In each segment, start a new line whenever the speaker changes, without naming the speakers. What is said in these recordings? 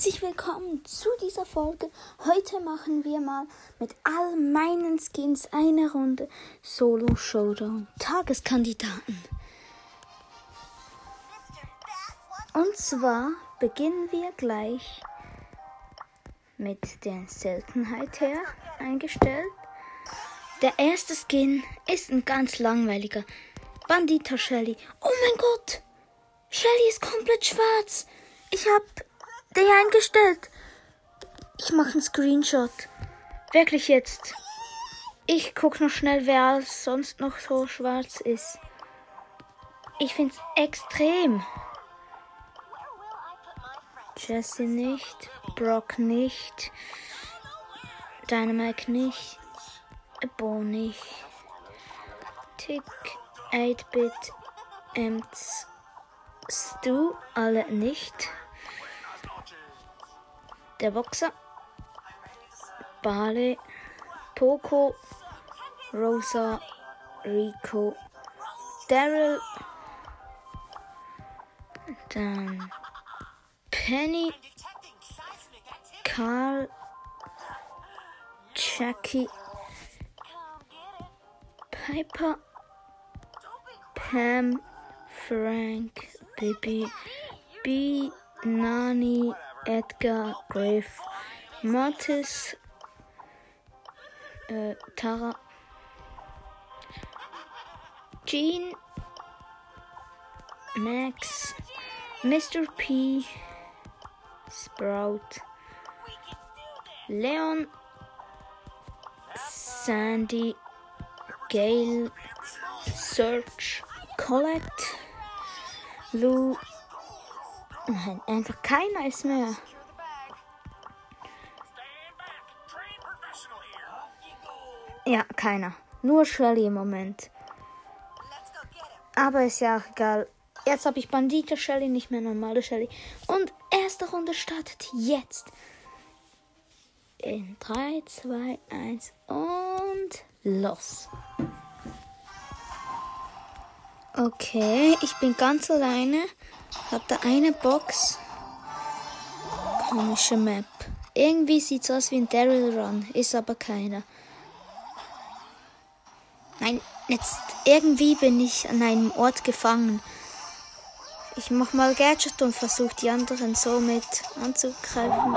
Herzlich willkommen zu dieser Folge. Heute machen wir mal mit all meinen Skins eine Runde Solo Showdown Tageskandidaten. Und zwar beginnen wir gleich mit der Seltenheit her eingestellt. Der erste Skin ist ein ganz langweiliger Bandita Shelly. Oh mein Gott! Shelly ist komplett schwarz. Ich den eingestellt. Ich mache einen Screenshot. Wirklich jetzt. Ich guck noch schnell, wer sonst noch so schwarz ist. Ich find's extrem. Jesse nicht, Brock nicht, Dynamite nicht, Bo nicht, Tick, 8-Bit, Ems, Stu, alle nicht. Der Boxer, Bale, Poco, Rosa, Rico, Daryl, dann Penny, Karl, Jackie, Piper, Pam, Frank, Bibi, B, Nani, Edgar, Griff, Mortis, äh, Tara, Jean, Max, Mr. P, Sprout, Leon, Sandy, Gail, Search, Colette, Lou. Nein, einfach keiner ist mehr. Ja, keiner. Nur Shelly im Moment. Aber ist ja auch egal. Jetzt habe ich Bandita Shelly, nicht mehr normale Shelly. Und erste Runde startet jetzt. In 3, 2, 1 und los. Okay, ich bin ganz alleine. Hab da eine Box. Komische Map. Irgendwie sieht es aus wie ein Daryl Run, ist aber keiner. Nein, jetzt irgendwie bin ich an einem Ort gefangen. Ich mach mal Gadget und versuche die anderen somit anzugreifen.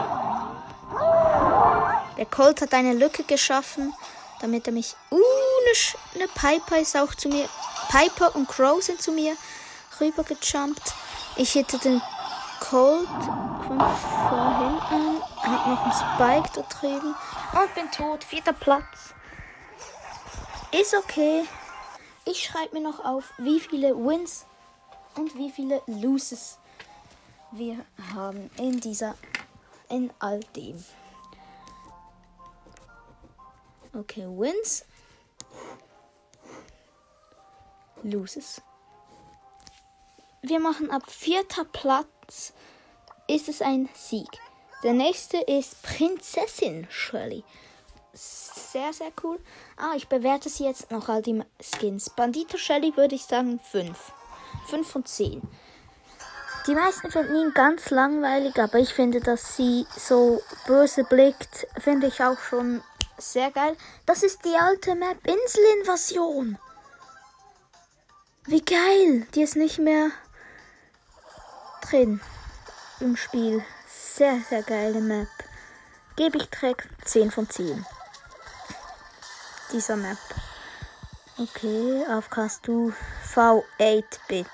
Der Colt hat eine Lücke geschaffen, damit er mich. Uh, eine, eine Piper ist auch zu mir. Piper und Crow sind zu mir rübergejumpt. Ich hätte den Colt von vorhin an. Hab noch einen Spike da drüben. Und bin tot. Vierter Platz. Ist okay. Ich schreibe mir noch auf, wie viele Wins und wie viele Loses wir haben in dieser, in all dem. Okay, Wins. Loses. Wir machen ab vierter Platz ist es ein Sieg. Der nächste ist Prinzessin Shirley. Sehr, sehr cool. Ah, ich bewerte sie jetzt noch all die Skins. Bandito Shelly würde ich sagen 5. 5 von 10. Die meisten finden ihn ganz langweilig, aber ich finde, dass sie so böse blickt, finde ich auch schon sehr geil. Das ist die alte Map Inselinvasion. Wie geil. Die ist nicht mehr drin im Spiel. Sehr, sehr geile Map. Gebe ich direkt 10 von 10. Dieser Map. Okay, aufkast du V8-Bit.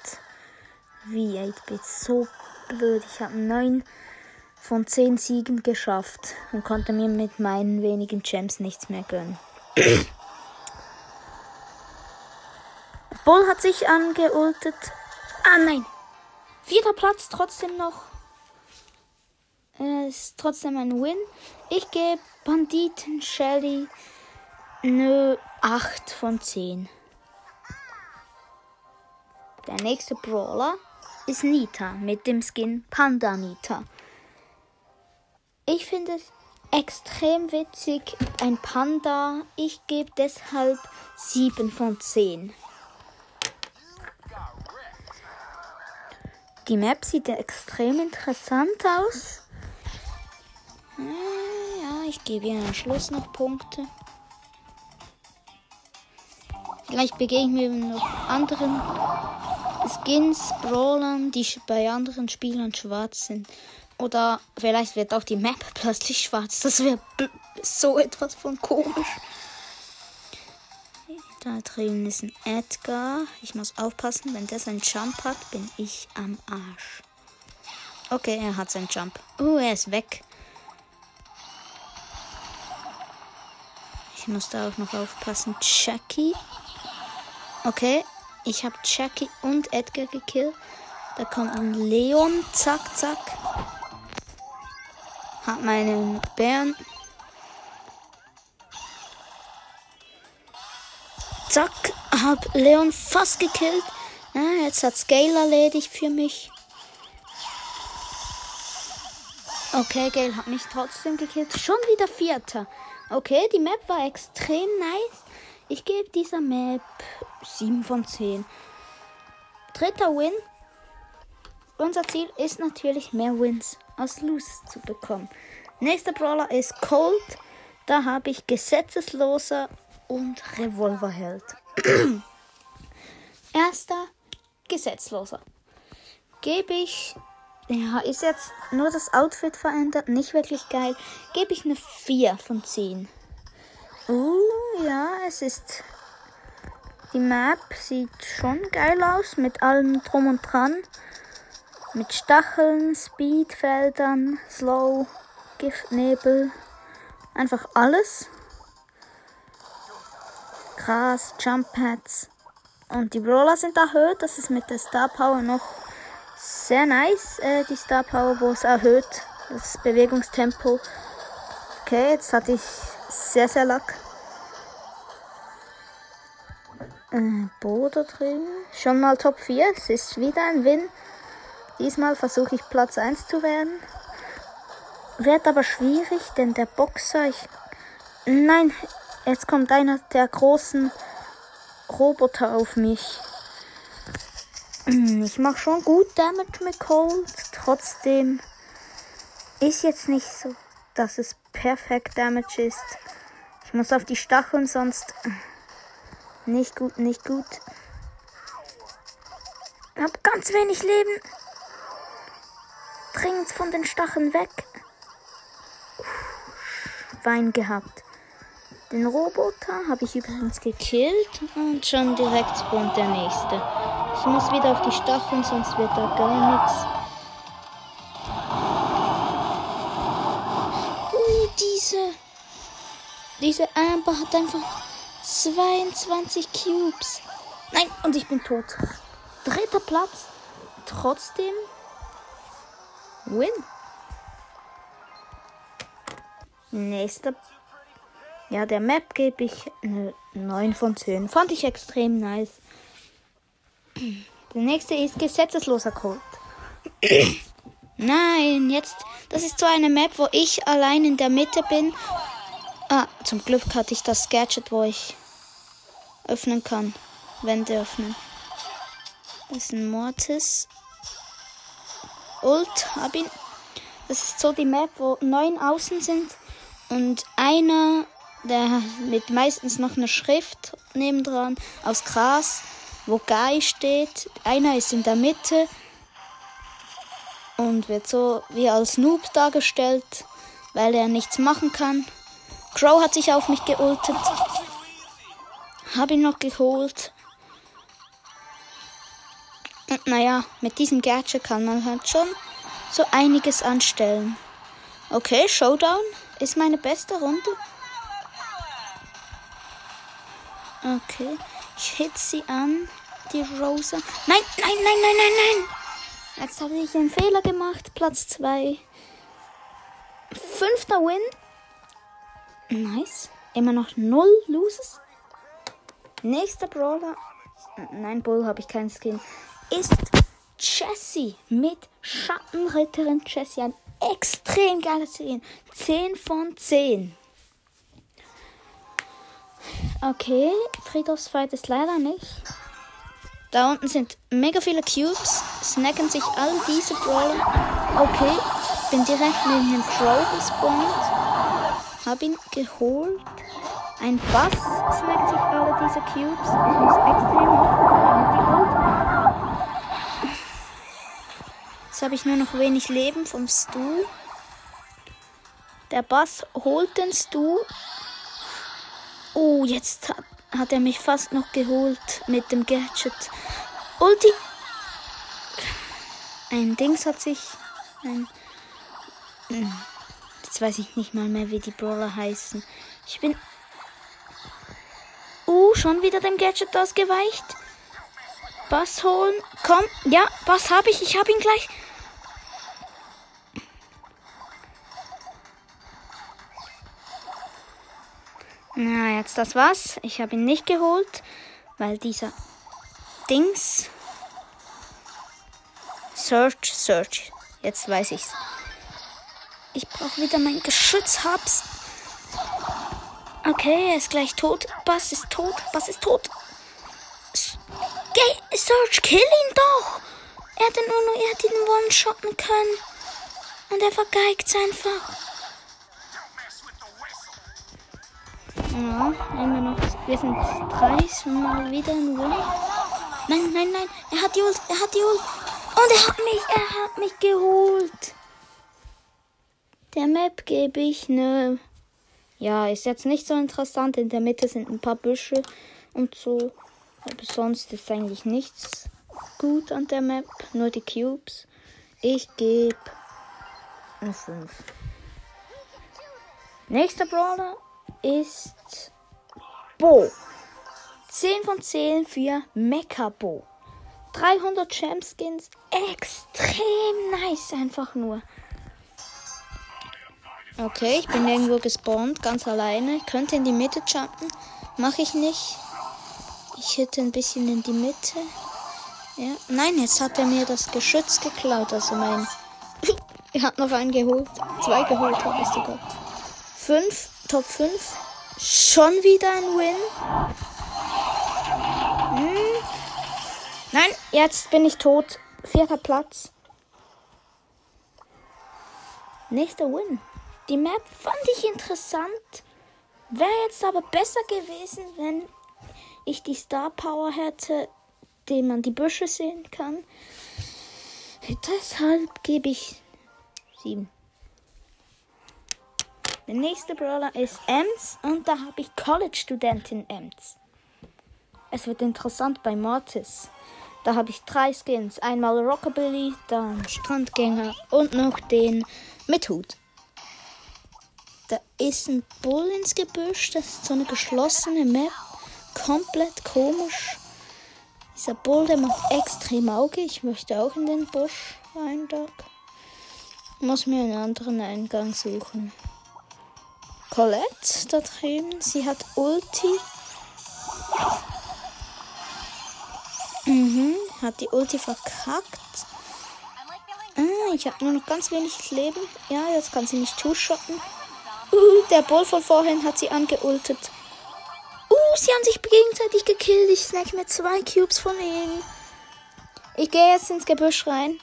Wie 8-Bit? So blöd. Ich habe 9 von 10 Siegen geschafft und konnte mir mit meinen wenigen Gems nichts mehr gönnen. Bull hat sich angeultet. Ah nein. Vierter Platz trotzdem noch. Ist trotzdem ein Win. Ich gebe Banditen Shelly eine 8 von 10. Der nächste Brawler ist Nita mit dem Skin Panda Nita. Ich finde es extrem witzig, ein Panda. Ich gebe deshalb 7 von 10. Die Map sieht extrem interessant aus. Äh, ja, ich gebe ihnen am Schluss noch Punkte. Vielleicht begegnen wir noch anderen Skins, Brawlern, die bei anderen Spielern schwarz sind. Oder vielleicht wird auch die Map plötzlich schwarz. Das wäre so etwas von komisch. Da drüben ist ein Edgar. Ich muss aufpassen, wenn der seinen Jump hat, bin ich am Arsch. Okay, er hat seinen Jump. Oh, er ist weg. Ich muss da auch noch aufpassen. Jackie. Okay, ich habe Jackie und Edgar gekillt. Da kommt ein Leon. Zack, zack. Hat meinen Bären. Zack, hab Leon fast gekillt. Ja, jetzt hat Scale erledigt für mich. Okay, Gale hat mich trotzdem gekillt. Schon wieder Vierter. Okay, die Map war extrem nice. Ich gebe dieser Map 7 von 10. Dritter Win. Unser Ziel ist natürlich mehr Wins als Loses zu bekommen. Nächster Brawler ist Cold. Da habe ich Gesetzesloser und Revolverheld. Erster Gesetzloser. Gebe ich. Ja, ist jetzt nur das Outfit verändert, nicht wirklich geil. Gebe ich eine 4 von 10. Uh, ja, es ist die Map sieht schon geil aus mit allem drum und dran. Mit Stacheln, Speedfeldern, Slow, Giftnebel. Einfach alles. Gras, Jump Pads. Und die Brawler sind erhöht. Das ist mit der Star Power noch sehr nice. Äh, die Star Power, wo es erhöht. Das Bewegungstempo. Okay, jetzt hatte ich sehr, sehr Lack. Äh, Bo da drin. Schon mal Top 4. Es ist wieder ein Win. Diesmal versuche ich Platz 1 zu werden. Wird aber schwierig, denn der Boxer. Ich Nein, jetzt kommt einer der großen Roboter auf mich. Ich mache schon gut Damage mit Cold. Trotzdem ist jetzt nicht so, dass es perfekt Damage ist. Ich muss auf die Stacheln, sonst nicht gut, nicht gut. Hab ganz wenig Leben. Dringend von den Stacheln weg. Wein gehabt. Den Roboter habe ich übrigens gekillt und schon direkt spawnt der nächste. Ich muss wieder auf die Stacheln, sonst wird da gar nichts. Ui, diese. Diese Amber hat einfach 22 Cubes. Nein, und ich bin tot. Dritter Platz. Trotzdem Win. Nächster. Ja, der Map gebe ich eine 9 von 10. Fand ich extrem nice. Der nächste ist gesetzesloser Code. Nein, jetzt. Das ist so eine Map, wo ich allein in der Mitte bin. Ah, zum Glück hatte ich das Gadget, wo ich öffnen kann. Wände öffnen. Das ist ein Mortis. Ult, hab ihn. Das ist so die Map, wo neun Außen sind und einer, der mit meistens noch einer Schrift nebendran aus Gras, wo Guy steht. Einer ist in der Mitte und wird so wie als Noob dargestellt, weil er nichts machen kann. Crow hat sich auf mich geultet. Hab ihn noch geholt. Und naja, mit diesem Gadget kann man halt schon so einiges anstellen. Okay, Showdown ist meine beste Runde. Okay, ich hit sie an, die Rosa. Nein, nein, nein, nein, nein, nein. Jetzt habe ich einen Fehler gemacht. Platz 2. Fünfter Win. Nice. Immer noch null Loses. Nächster Brawler, nein, Bull habe ich keinen Skin, ist Jessie mit Schattenritterin Jessie. Ein extrem geiles Skin. 10 von 10. Okay, Friedhofsfight ist leider nicht. Da unten sind mega viele Cubes. Snacken sich all diese Brawler. Okay, bin direkt neben dem Crow gespawnt. Hab ihn geholt. Ein Bass snackt sich alle diese Cubes. Ich muss extrem. Jetzt habe ich nur noch wenig Leben vom Stu. Der Bass holt den Stu. Oh, jetzt hat, hat er mich fast noch geholt mit dem Gadget. Ulti. Ein Dings hat sich. Ein. Jetzt weiß ich nicht mal mehr, wie die Brawler heißen. Ich bin. Uh, schon wieder dem Gadget ausgeweicht. Bass holen. Komm. Ja, Bass habe ich. Ich habe ihn gleich. Na, jetzt das war's. Ich habe ihn nicht geholt, weil dieser Dings. Search, Search. Jetzt weiß ich's. Ich brauche wieder mein Geschütz, hab's. Okay, er ist gleich tot. Bass ist tot. Bass ist tot. Geh, Search, kill ihn doch. Er hätte nur noch, er hätte ihn one-shotten können. Und er vergeigt einfach. Ja, immer noch. Wir sind drei, mal wieder ein Win. Nein, nein, nein. Er hat die Ult, er hat die Ult. Und er hat mich, er hat mich geholt. Der Map gebe ich ne. Ja, ist jetzt nicht so interessant. In der Mitte sind ein paar Büsche und so. Aber sonst ist eigentlich nichts gut an der Map. Nur die Cubes. Ich gebe eine 5. Nächster Brawler ist Bo. 10 von 10 für Mecha Bo. 300 Skins. Extrem nice, einfach nur. Okay, ich bin irgendwo gespawnt, ganz alleine. Ich könnte in die Mitte jumpen. Mache ich nicht. Ich hätte ein bisschen in die Mitte. Ja. Nein, jetzt hat er mir das Geschütz geklaut. Also mein. er hat noch einen geholt. Zwei geholt habe ich sogar. Fünf Top 5. Schon wieder ein Win. Hm. Nein, jetzt bin ich tot. Vierter Platz. Nächster Win. Die Map fand ich interessant. Wäre jetzt aber besser gewesen, wenn ich die Star Power hätte, den man die Büsche sehen kann. Deshalb gebe ich 7. Der nächste Brawler ist Ems und da habe ich College-Studentin Ems. Es wird interessant bei Mortis. Da habe ich drei Skins. Einmal Rockabilly, dann Strandgänger und noch den mit Hut. Da ist ein Bull ins Gebüsch. Das ist so eine geschlossene Map. Komplett komisch. Dieser Bull, der macht extrem Auge. Ich möchte auch in den Busch rein. Muss mir einen anderen Eingang suchen. Colette da drüben. Sie hat Ulti. Mhm, hat die Ulti verkackt. Ah, ich habe nur noch ganz wenig Leben. Ja, jetzt kann sie mich two-shotten. Uh, der Bull von vorhin hat sie angeultet. Uh, sie haben sich gegenseitig gekillt. Ich snack mir zwei Cubes von ihnen. Ich gehe jetzt ins Gebüsch rein.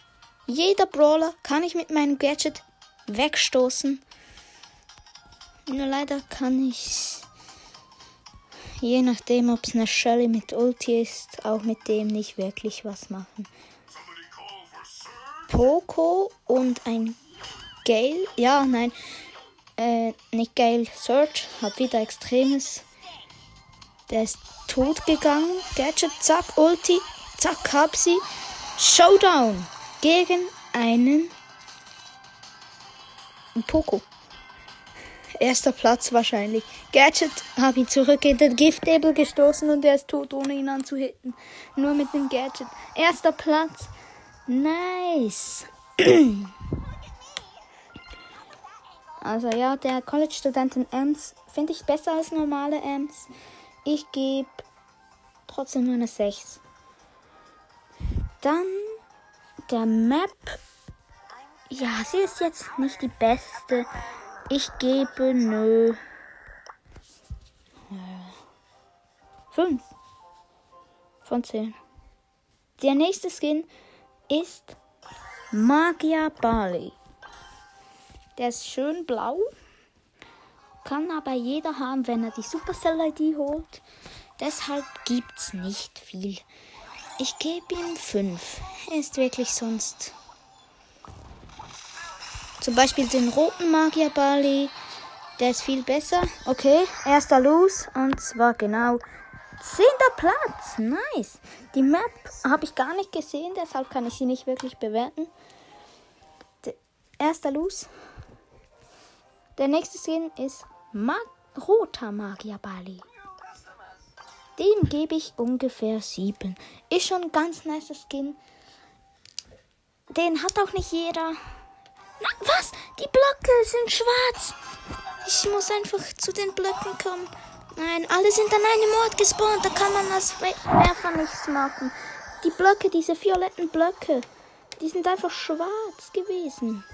Jeder Brawler kann ich mit meinem Gadget wegstoßen. Nur leider kann ich, je nachdem, ob es eine Shelly mit Ulti ist, auch mit dem nicht wirklich was machen. Poco und ein Gale, ja, nein, äh, nicht Gale, Search, hat wieder Extremes. Der ist tot gegangen. Gadget, zack, Ulti, zack, hab sie. Showdown gegen einen Poco. Erster Platz wahrscheinlich. Gadget habe ihn zurück in den Giftnebel gestoßen und er ist tot, ohne ihn anzuhitten. Nur mit dem Gadget. Erster Platz. Nice. Also ja, der College-Studentin Ems finde ich besser als normale Ems. Ich gebe trotzdem nur eine 6. Dann der Map. Ja, sie ist jetzt nicht die beste. Ich gebe nö. Fünf von zehn. Der nächste Skin ist Magia Barley. Der ist schön blau. Kann aber jeder haben, wenn er die Supercell-ID holt. Deshalb gibt's nicht viel. Ich gebe ihm 5. Er ist wirklich sonst. Zum Beispiel den roten Magier Bali. Der ist viel besser. Okay, erster Los. Und zwar genau zehnter Platz. Nice. Die Map habe ich gar nicht gesehen, deshalb kann ich sie nicht wirklich bewerten. Erster Los. Der nächste Skin ist Mag roter Magier Bali. Dem gebe ich ungefähr 7. Ist schon ein ganz nice Skin. Den hat auch nicht jeder. Was? Die Blöcke sind schwarz. Ich muss einfach zu den Blöcken kommen. Nein, alle sind an einem Ort gespawnt. Da kann man als Werfer nichts machen. Die Blöcke, diese violetten Blöcke, die sind einfach schwarz gewesen.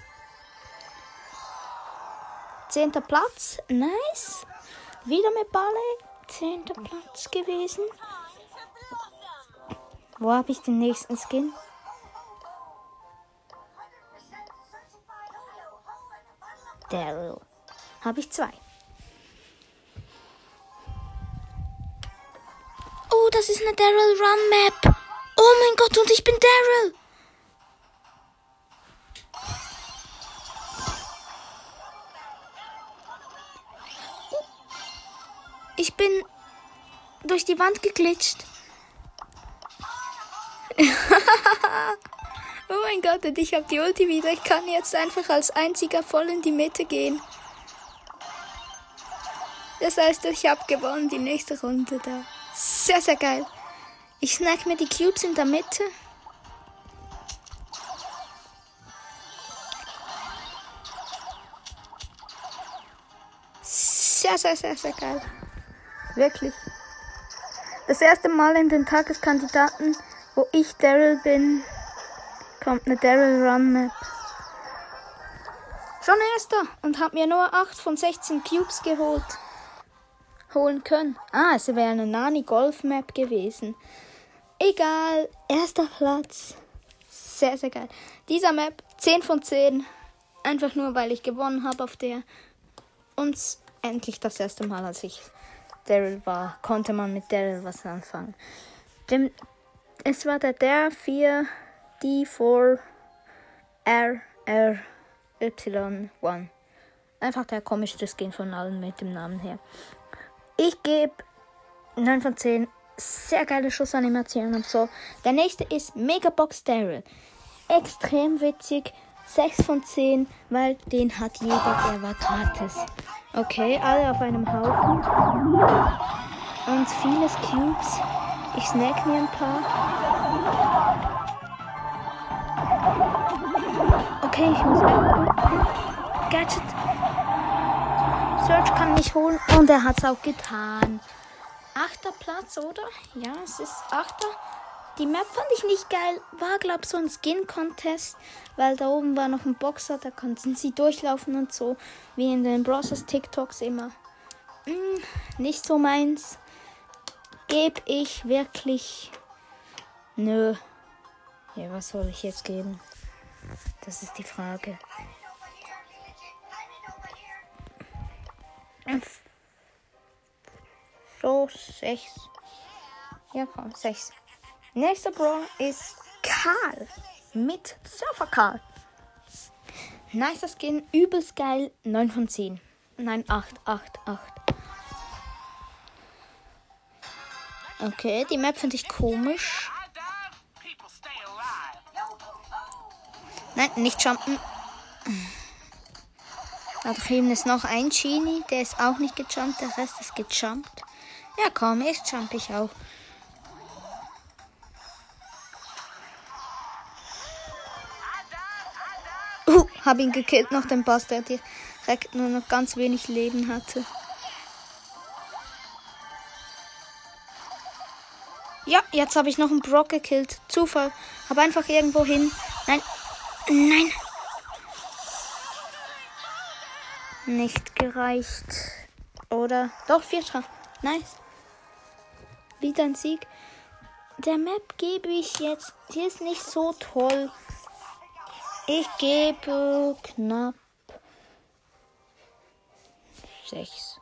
Zehnter Platz. Nice. Wieder mit Balle. Zehnter Platz gewesen. Wo habe ich den nächsten Skin? Daryl. Habe ich zwei. Oh, das ist eine Daryl Run Map. Oh mein Gott, und ich bin Daryl. Ich bin durch die Wand geglitscht. oh mein Gott, und ich habe die Ulti wieder. Ich kann jetzt einfach als einziger voll in die Mitte gehen. Das heißt, ich habe gewonnen die nächste Runde da. Sehr, sehr geil. Ich snack mir die Cubes in der Mitte. Sehr, sehr, sehr, sehr geil. Wirklich. Das erste Mal in den Tageskandidaten, wo ich Daryl bin, kommt eine Daryl Run Map. Schon erster und hab mir nur 8 von 16 Cubes geholt. Holen können. Ah, es wäre eine Nani Golf Map gewesen. Egal, erster Platz. Sehr, sehr geil. Dieser Map 10 von 10. Einfach nur, weil ich gewonnen habe auf der. Und endlich das erste Mal, als ich Daryl war, konnte man mit Daryl was anfangen. Dem, es war der der 4 D4 R R Y 1. Einfach der komischste Skin von allen mit dem Namen her. Ich gebe 9 von 10. Sehr geile Schussanimation und so. Der nächste ist Megabox Daryl. Extrem witzig. 6 von 10, weil den hat jeder, der war gratis. Okay, alle auf einem Haufen. Und vieles Cubes. Ich snack mir ein paar. Okay, ich muss Gadget. Search kann mich holen und er hat es auch getan. Achter Platz, oder? Ja, es ist achter. Die Map fand ich nicht geil. War, glaube ich, so ein Skin-Contest, weil da oben war noch ein Boxer, da konnten sie durchlaufen und so, wie in den Browsers TikToks immer. Hm, nicht so meins. Gebe ich wirklich. Nö. Ja, was soll ich jetzt geben? Das ist die Frage. So, sechs. Ja, komm, sechs. Nächster Bro ist Karl mit Surfer Karl. Nicer Skin, übelst geil, 9 von 10. Nein, 8, 8, 8. Okay, die Map finde ich komisch. Nein, nicht jumpen. Da drüben ist noch ein Genie, der ist auch nicht gejumpt, der Rest ist gejumpt. Ja, komm, jetzt jump ich auch. Hab ihn gekillt nach dem Boss, der direkt nur noch ganz wenig Leben hatte. Ja, jetzt habe ich noch einen Brock gekillt. Zufall. Hab einfach irgendwo hin. Nein. Nein. Nicht gereicht. Oder? Doch, vierter. Nice. Wieder ein Sieg. Der Map gebe ich jetzt. Die ist nicht so toll. Ich gebe knapp 6.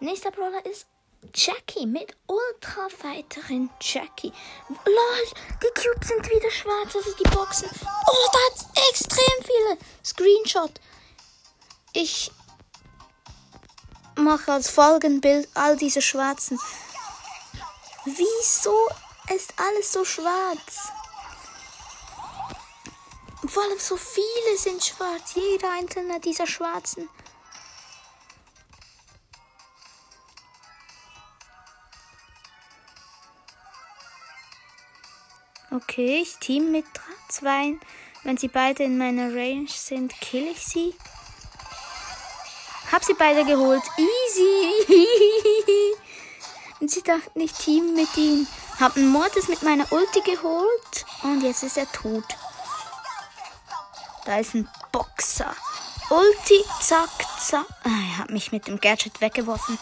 Nächster Brawler ist Jackie mit Ultra-Fighterin Jackie. Lol, die Cubes sind wieder schwarz, also die Boxen. Oh, da hat extrem viele. Screenshot. Ich mache als Folgenbild all diese schwarzen. Wieso ist alles so schwarz? Vor allem so viele sind schwarz. Jeder einzelne dieser schwarzen. Okay, ich team mit zwei. Wenn sie beide in meiner Range sind, kill ich sie. Hab sie beide geholt. Easy. Und sie dachten, ich team mit ihm. Hab einen Mortis mit meiner Ulti geholt. Und jetzt ist er tot. Da ist ein Boxer. Ulti, zack, zack. Ah, er hat mich mit dem Gadget weggeworfen.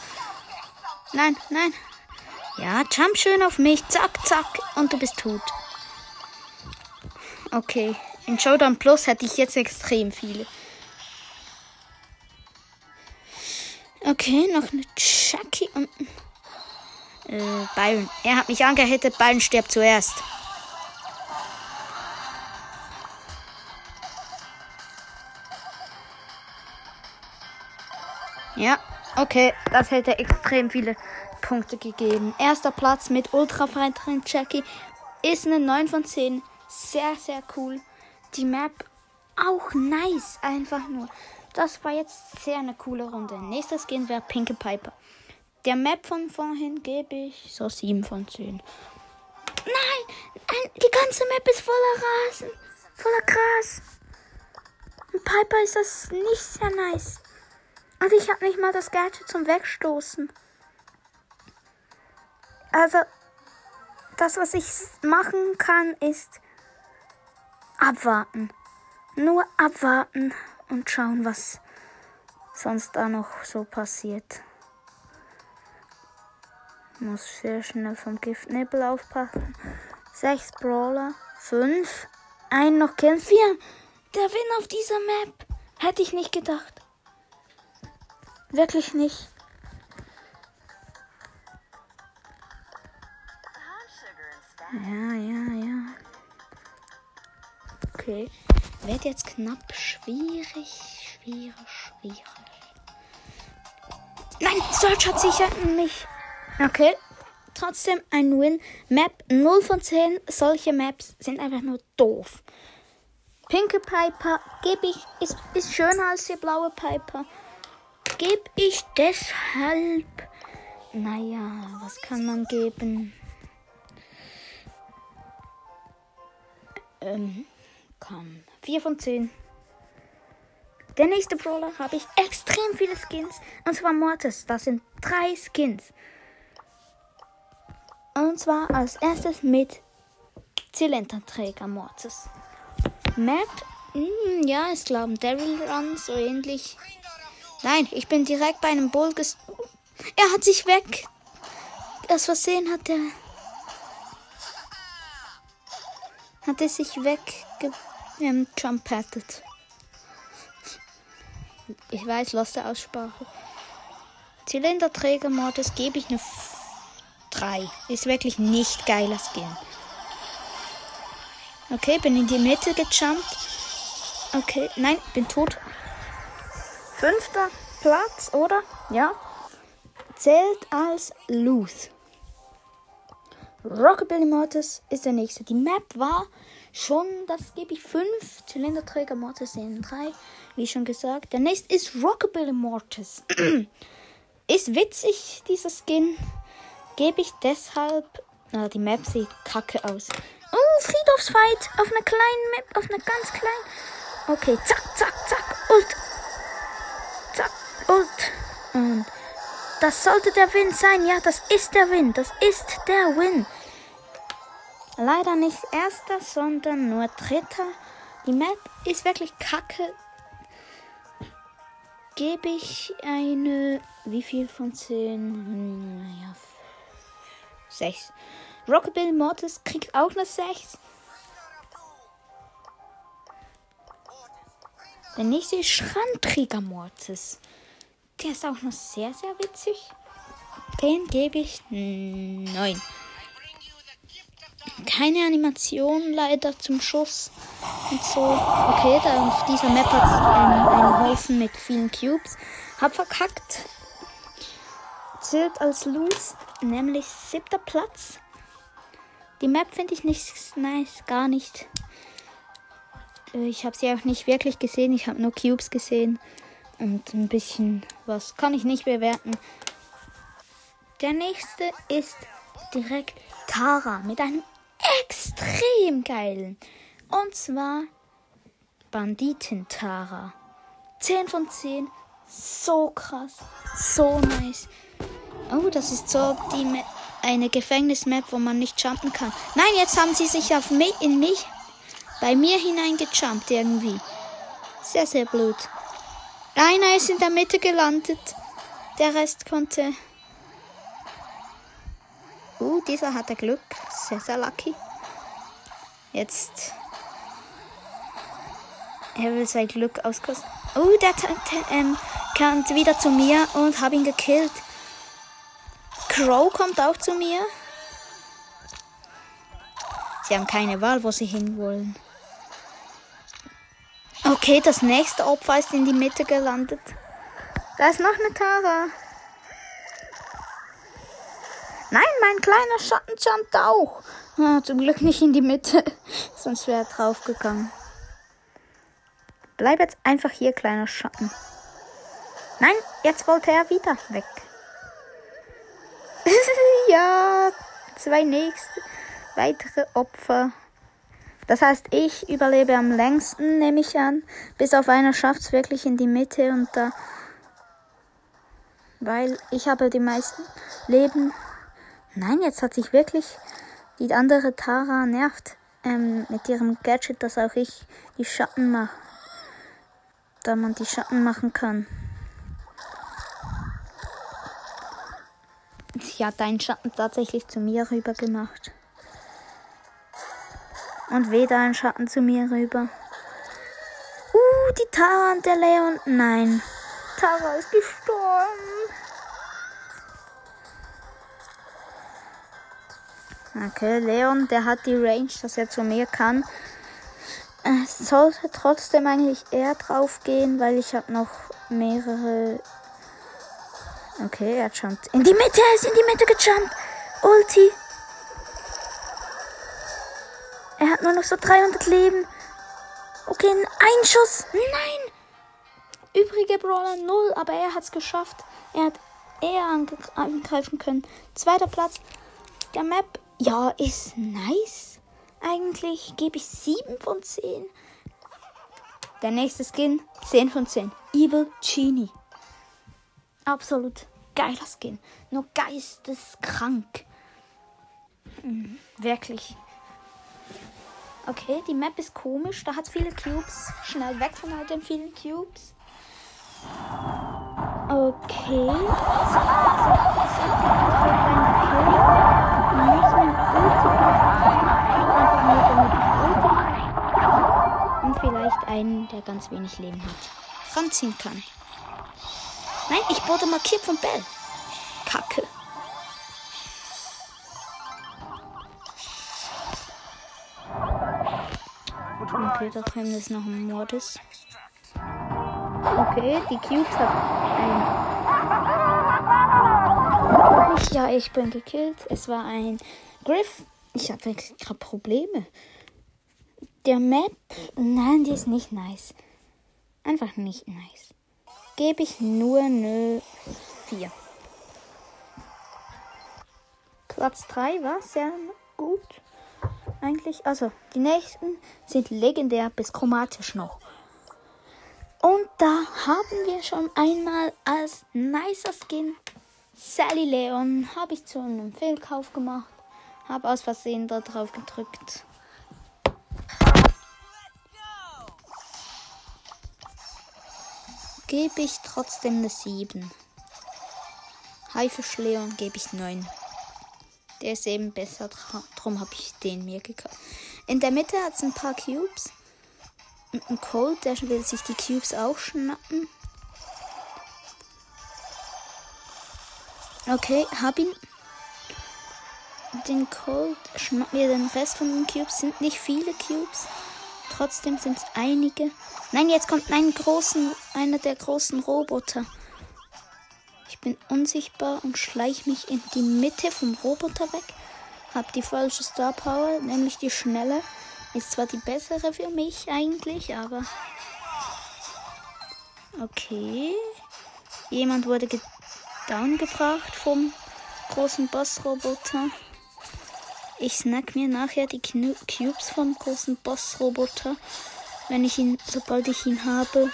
Nein, nein. Ja, jump schön auf mich. Zack, zack. Und du bist tot. Okay. In Showdown Plus hätte ich jetzt extrem viele. Okay, noch eine Chucky und. Äh, Byron. Er hat mich angehittet. Byron stirbt zuerst. Ja, okay. Das hätte extrem viele Punkte gegeben. Erster Platz mit Ultra-Fighterin Jackie ist eine 9 von 10. Sehr, sehr cool. Die Map auch nice. Einfach nur. Das war jetzt sehr eine coole Runde. Nächstes Skin wäre Pinke Piper. Der Map von vorhin gebe ich so 7 von 10. Nein! Ein, die ganze Map ist voller Rasen. Voller Gras. Und Piper ist das nicht sehr nice. Also ich habe nicht mal das Gadget zum Wegstoßen. Also, das, was ich machen kann, ist abwarten. Nur abwarten und schauen, was sonst da noch so passiert. Muss sehr schnell vom Giftnebel aufpassen. Sechs Brawler. Fünf. Ein noch killen. Vier. Der Win auf dieser Map. Hätte ich nicht gedacht. Wirklich nicht. Ja, ja, ja. Okay. Wird jetzt knapp schwierig, schwierig, schwierig. Nein, Search hat sicher mich. Okay. Trotzdem ein Win. Map 0 von 10. Solche Maps sind einfach nur doof. Pinke Piper gebe ich, ist, ist schöner als die blaue Piper. Gebe ich deshalb. Naja, was kann man geben? Ähm, komm. 4 von 10. Der nächste Brawler habe ich extrem viele Skins. Und zwar Mortis. Das sind drei Skins. Und zwar als erstes mit Zylinderträger Mortis. Map, mm, ja, ich glaube Daryl Run, so ähnlich. Nein, ich bin direkt bei einem Bull ges... Er hat sich weg. Das Versehen hat er... Hat er sich weg ähm, jumpattet. Ich weiß, los der Aussprache. Zylinderträger Mortis gebe ich eine 3. Ist wirklich nicht geiler Skin. Okay, bin in die Mitte gejumpt. Okay, nein, bin tot. Fünfter Platz, oder? Ja. Zählt als Luth. Rockabilly Mortis ist der nächste. Die Map war schon, das gebe ich 5. Zylinderträger Mortis in 3. Wie schon gesagt. Der nächste ist Rockabilly Mortis. ist witzig, dieser Skin. Gebe ich deshalb. Na, die Map sieht kacke aus. Oh, Friedhofsfight. Auf einer kleinen Map. Auf einer ganz kleinen. Okay, zack, zack, zack. Ult. Zack, Ult. Und das sollte der Win sein. Ja, das ist der Win. Das ist der Win. Leider nicht erster, sondern nur dritter. Die Map ist wirklich kacke. Gebe ich eine. Wie viel von 10? Naja, 6. Rockabilly Mortis kriegt auch eine 6. Der nächste ist Schranträger Mortis. Der ist auch noch sehr, sehr witzig. Den gebe ich 9. Keine Animation leider zum Schuss und so. Okay, da auf dieser Map hat es einen, einen Haufen mit vielen Cubes. Hab verkackt. Zählt als Loose, nämlich siebter Platz. Die Map finde ich nicht nice, gar nicht. Äh, ich habe sie auch nicht wirklich gesehen. Ich habe nur Cubes gesehen. Und ein bisschen was kann ich nicht bewerten. Der nächste ist direkt Tara mit einem extrem geilen. Und zwar Banditen Tara. 10 von 10. So krass. So nice. Oh, das ist so die Ma eine Gefängnismap, wo man nicht jumpen kann. Nein, jetzt haben sie sich auf mich, in mich, bei mir hineingejumpt irgendwie. Sehr, sehr blöd. Einer ist in der Mitte gelandet. Der Rest konnte. Uh, dieser hatte Glück. Sehr, sehr lucky. Jetzt. Er will sein Glück auskosten. Oh, der, der ähm, kommt wieder zu mir und habe ihn gekillt. Crow kommt auch zu mir. Sie haben keine Wahl, wo sie hinwollen. Okay, das nächste Opfer ist in die Mitte gelandet. Da ist noch eine Tara. Nein, mein kleiner Schatten jumpt auch. Ah, zum Glück nicht in die Mitte, sonst wäre er draufgegangen. Bleib jetzt einfach hier, kleiner Schatten. Nein, jetzt wollte er wieder weg. ja, zwei nächste, weitere Opfer. Das heißt, ich überlebe am längsten, nehme ich an. Bis auf einer schafft es wirklich in die Mitte und da. Weil ich habe die meisten Leben. Nein, jetzt hat sich wirklich die andere Tara nervt. Ähm, mit ihrem Gadget, dass auch ich die Schatten mache. Da man die Schatten machen kann. Sie hat einen Schatten tatsächlich zu mir rüber gemacht. Und weder ein Schatten zu mir rüber. Uh, die Tara und der Leon. Nein. Tara ist gestorben. Okay, Leon, der hat die Range, dass er zu mir kann. Es sollte trotzdem eigentlich eher drauf gehen, weil ich habe noch mehrere. Okay, er jumpt in die Mitte, er ist in die Mitte gejumpt. Ulti. Er hat nur noch so 300 Leben. Okay, ein Schuss. Nein. Übrige Brawler 0, aber er hat es geschafft. Er hat eher angreifen können. Zweiter Platz. Der Map, ja, ist nice. Eigentlich gebe ich 7 von 10. Der nächste Skin, 10 von 10. Evil Genie. Absolut geiler Skin. Nur geisteskrank. Mhm, wirklich. Okay, die Map ist komisch. Da hat viele Cubes. Schnell weg von all den vielen Cubes. Okay. Und vielleicht einen, der ganz wenig Leben hat. Ranziehen kann. Nein, ich wurde markiert von Bell. Kacke. Okay, da drüben ist noch ein Mordes. Okay, die Cubes hat ein. Ja, ich bin gekillt. Es war ein Griff. Ich habe gerade Probleme. Der Map. Nein, die ist nicht nice. Einfach nicht nice. Gebe ich nur eine 4. Platz 3 war sehr gut eigentlich. Also, die nächsten sind legendär bis chromatisch noch. Und da haben wir schon einmal als nicer Skin Sally Leon. Habe ich zu einem Fehlkauf gemacht. Habe aus Versehen da drauf gedrückt. Gebe ich trotzdem eine 7. Haifisch Leon gebe ich 9. Der ist eben besser, darum habe ich den mir gekauft. In der Mitte hat es ein paar Cubes. Und ein Cold, der will sich die Cubes auch schnappen. Okay, hab ihn. Den Cold schnapp mir den Rest von den Cubes. Sind nicht viele Cubes. Trotzdem sind es einige. Nein, jetzt kommt ein großen, einer der großen Roboter. Ich bin unsichtbar und schleiche mich in die Mitte vom Roboter weg. Hab die falsche Star Power, nämlich die schnelle. Ist zwar die bessere für mich eigentlich, aber. Okay. Jemand wurde down gebracht vom großen Boss-Roboter. Ich snack mir nachher die Cubes vom großen Boss-Roboter. Wenn ich ihn, sobald ich ihn habe.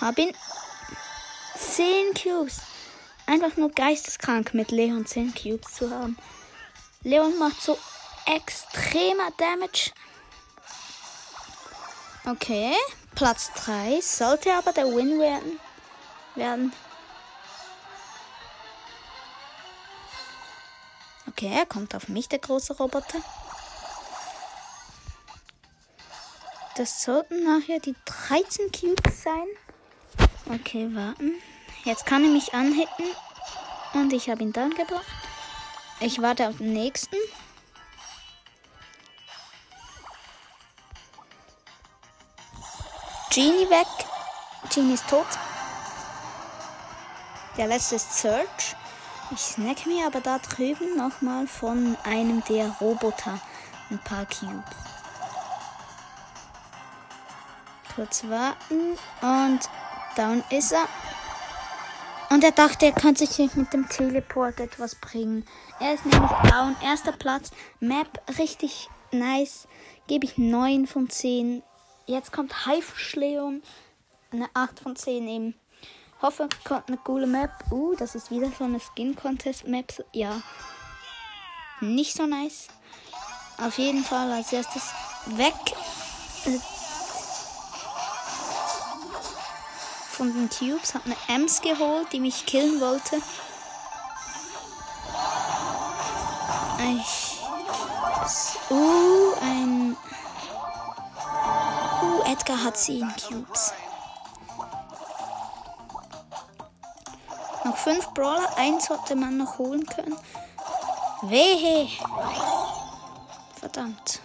Hab ihn. 10 Cubes. Einfach nur geisteskrank mit Leon 10 Cubes zu haben. Leon macht so extremer Damage. Okay, Platz 3 sollte aber der Win werden. werden. Okay, er kommt auf mich, der große Roboter. Das sollten nachher die 13 Cubes sein. Okay, warten. Jetzt kann er mich anhitten. Und ich habe ihn dann gebracht. Ich warte auf den nächsten. Genie weg. Genie ist tot. Der letzte ist Search. Ich snack mir aber da drüben nochmal von einem der Roboter ein paar Cubes. Kurz warten und down ist er. Und er dachte, er kann sich mit dem Teleport etwas bringen. Er ist nämlich down. Erster Platz. Map richtig nice. Gebe ich 9 von 10. Jetzt kommt Haifischleon. Eine 8 von 10 eben. Hoffe, kommt eine coole Map. Uh, das ist wieder so eine Skin Contest Map. Ja. Nicht so nice. Auf jeden Fall als erstes weg. von den Cubes, habe eine Ems geholt, die mich killen wollte. Ich. Uh, ein. Uh, Edgar hat 10 Cubes. Noch 5 Brawler, eins sollte man noch holen können. Wehe! Verdammt.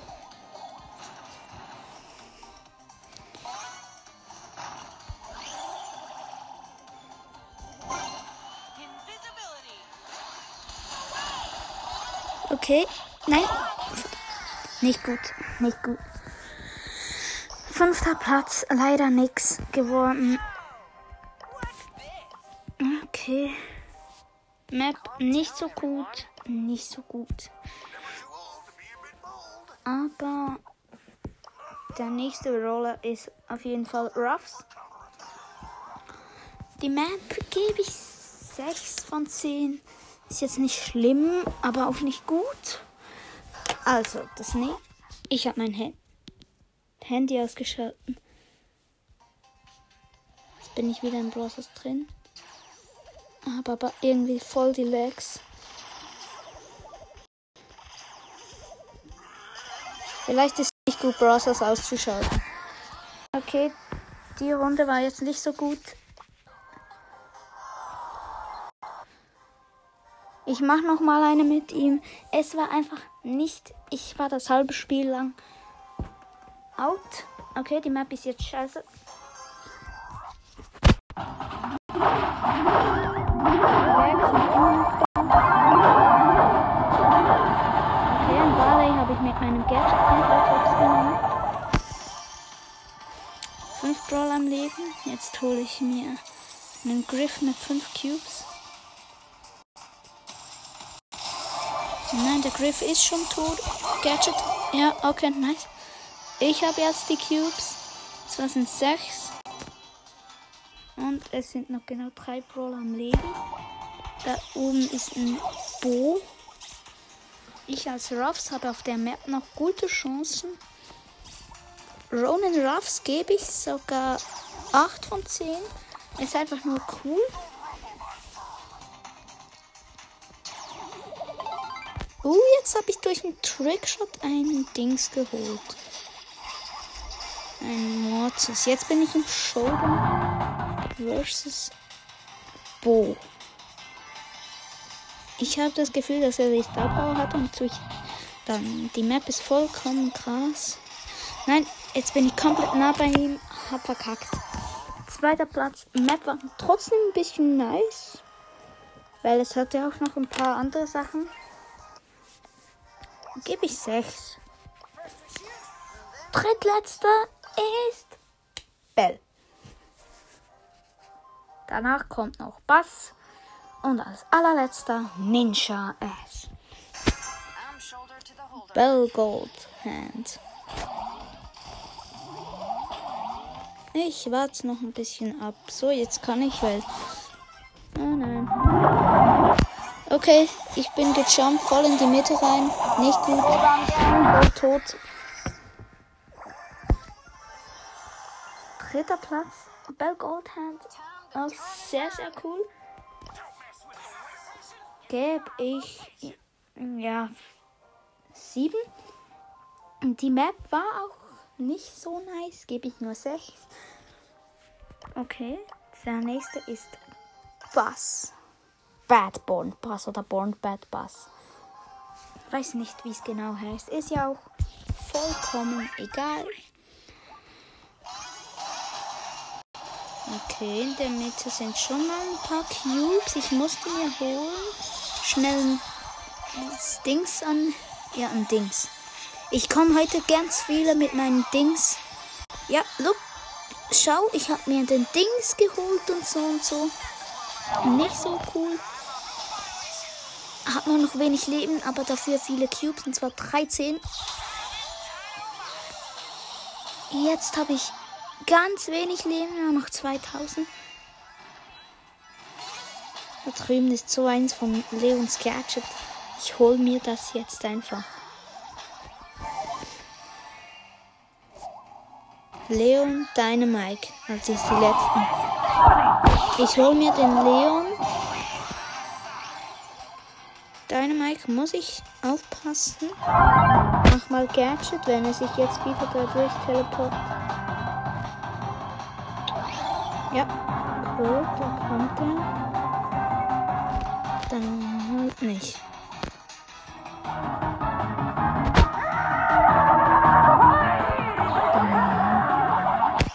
Okay. Nein. Nicht gut. Nicht gut. Fünfter Platz. Leider nichts geworden. Okay. Map nicht so gut. Nicht so gut. Aber der nächste Roller ist auf jeden Fall Ruffs. Die Map gebe ich 6 von 10. Ist jetzt nicht schlimm, aber auch nicht gut. Also, das nicht. Ich habe mein Hand Handy ausgeschaltet. Jetzt bin ich wieder im Browser drin. Habe aber irgendwie voll die Lags. Vielleicht ist es nicht gut, Browsers auszuschalten. Okay, die Runde war jetzt nicht so gut. Ich mache noch mal eine mit ihm. Es war einfach nicht. Ich war das halbe Spiel lang out. Okay, die Map ist jetzt scheiße. Okay, ein Barley habe ich mit meinem Gadget genommen. Fünf Brawl am Leben. Jetzt hole ich mir einen Griff mit fünf Cubes. Nein, der Griff ist schon tot. Gadget. Ja, okay, nice. Ich habe jetzt die Cubes. Zwar sind sechs. Und es sind noch genau drei Brawler am Leben. Da oben ist ein Bo. Ich als Ruffs habe auf der Map noch gute Chancen. Ronan Ruffs gebe ich sogar 8 von 10. Ist einfach nur cool. Oh, jetzt habe ich durch einen Trickshot ein Dings geholt. Ein Mortis. Jetzt bin ich im Showdown versus Bo. Ich habe das Gefühl, dass er die Star Power hat und durch dann die Map ist vollkommen krass. Nein, jetzt bin ich komplett nah bei ihm, hab verkackt. Zweiter Platz. Map war trotzdem ein bisschen nice, weil es hatte auch noch ein paar andere Sachen. Gebe ich 6. Drittletzter ist Bell. Danach kommt noch Bass und als allerletzter Ninja Ash. Bell Gold Hand. Ich warte noch ein bisschen ab. So, jetzt kann ich, weil. Oh nein. Okay, ich bin gejumpt, voll in die Mitte rein. Nicht gut. Oh, tot. Dritter Platz. Bell Goldhand. Auch sehr, sehr cool. Gebe ich. Ja. Sieben. Die Map war auch nicht so nice. Gebe ich nur 6. Okay. Der nächste ist Bass. Bad Born Bass oder Born Bad Bass. Weiß nicht, wie es genau heißt. Ist ja auch vollkommen egal. Okay, in der Mitte sind schon mal ein paar Cubes. Ich musste mir holen. Schnell ein Dings an. Ja, ein Dings. Ich komme heute ganz viele mit meinen Dings. Ja, look. Schau, ich habe mir den Dings geholt und so und so. Nicht so cool. Hat nur noch wenig Leben, aber dafür viele Cubes, und zwar 13. Jetzt habe ich ganz wenig Leben, nur noch 2000. Da drüben ist so eins von Leons Gadget. Ich hole mir das jetzt einfach. Leon Dynamite. Ist die letzten. Ich hole mir den Leon. Dynamite muss ich aufpassen. Mach mal Gadget, wenn er sich jetzt wieder dadurch teleportiert. Ja, cool, da kommt er. Dann nicht.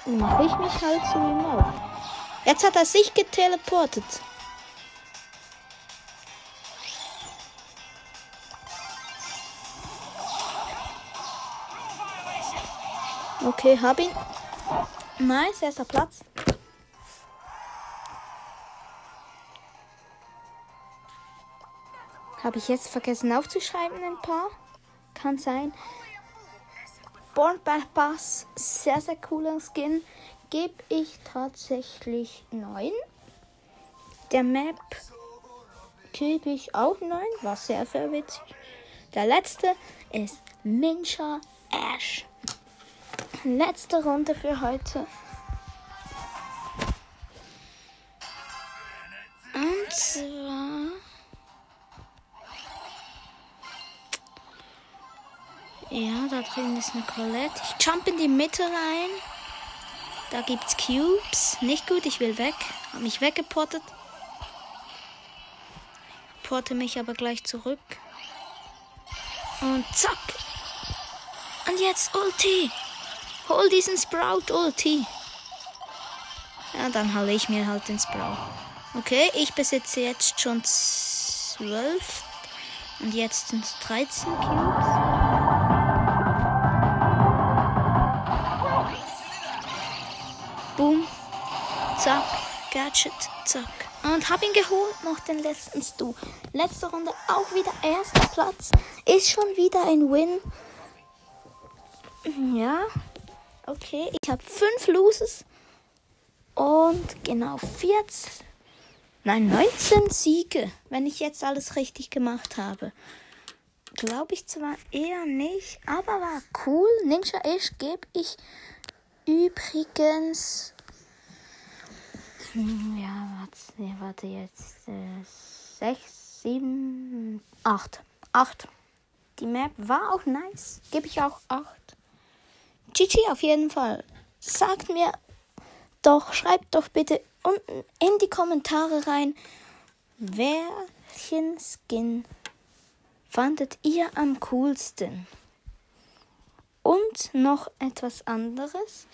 Dann mache ich mich halt zu ihm auf. Jetzt hat er sich geteleportet. Okay, hab ihn. Nice, erster Platz. Habe ich jetzt vergessen aufzuschreiben, ein paar? Kann sein. Born by Bass, sehr, sehr cooler Skin. Gebe ich tatsächlich 9. Der Map gebe ich auch 9, war sehr, sehr witzig. Der letzte ist Ninja Ash. Letzte Runde für heute. Und zwar. Ja, da drin ist eine Colette. Ich jump in die Mitte rein. Da gibt's Cubes. Nicht gut, ich will weg. Hab mich weggeportet. Porte mich aber gleich zurück. Und zack. Und jetzt Ulti. Hol diesen Sprout Ulti. Ja, dann hole ich mir halt den Sprout. Okay, ich besitze jetzt schon 12. Und jetzt sind es 13 Cubes. Gadget. Zack. Und hab ihn geholt. Noch den letzten Stu. Letzte Runde auch wieder erster Platz. Ist schon wieder ein Win. Ja. Okay. Ich habe fünf Loses. Und genau 14. Nein, 19 Siege. Wenn ich jetzt alles richtig gemacht habe. Glaube ich zwar eher nicht, aber war cool. Ninja Ash gebe ich übrigens. Hm, Ja, warte, warte jetzt. Äh, sechs, sieben, acht. Acht. Die Map war auch nice. Gebe ich auch acht. GG auf jeden Fall. Sagt mir doch, schreibt doch bitte unten in die Kommentare rein, welchen Skin fandet ihr am coolsten? Und noch etwas anderes.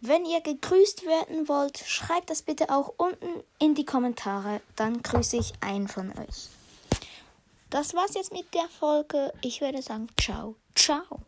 Wenn ihr gegrüßt werden wollt, schreibt das bitte auch unten in die Kommentare. Dann grüße ich einen von euch. Das war's jetzt mit der Folge. Ich würde sagen, ciao, ciao.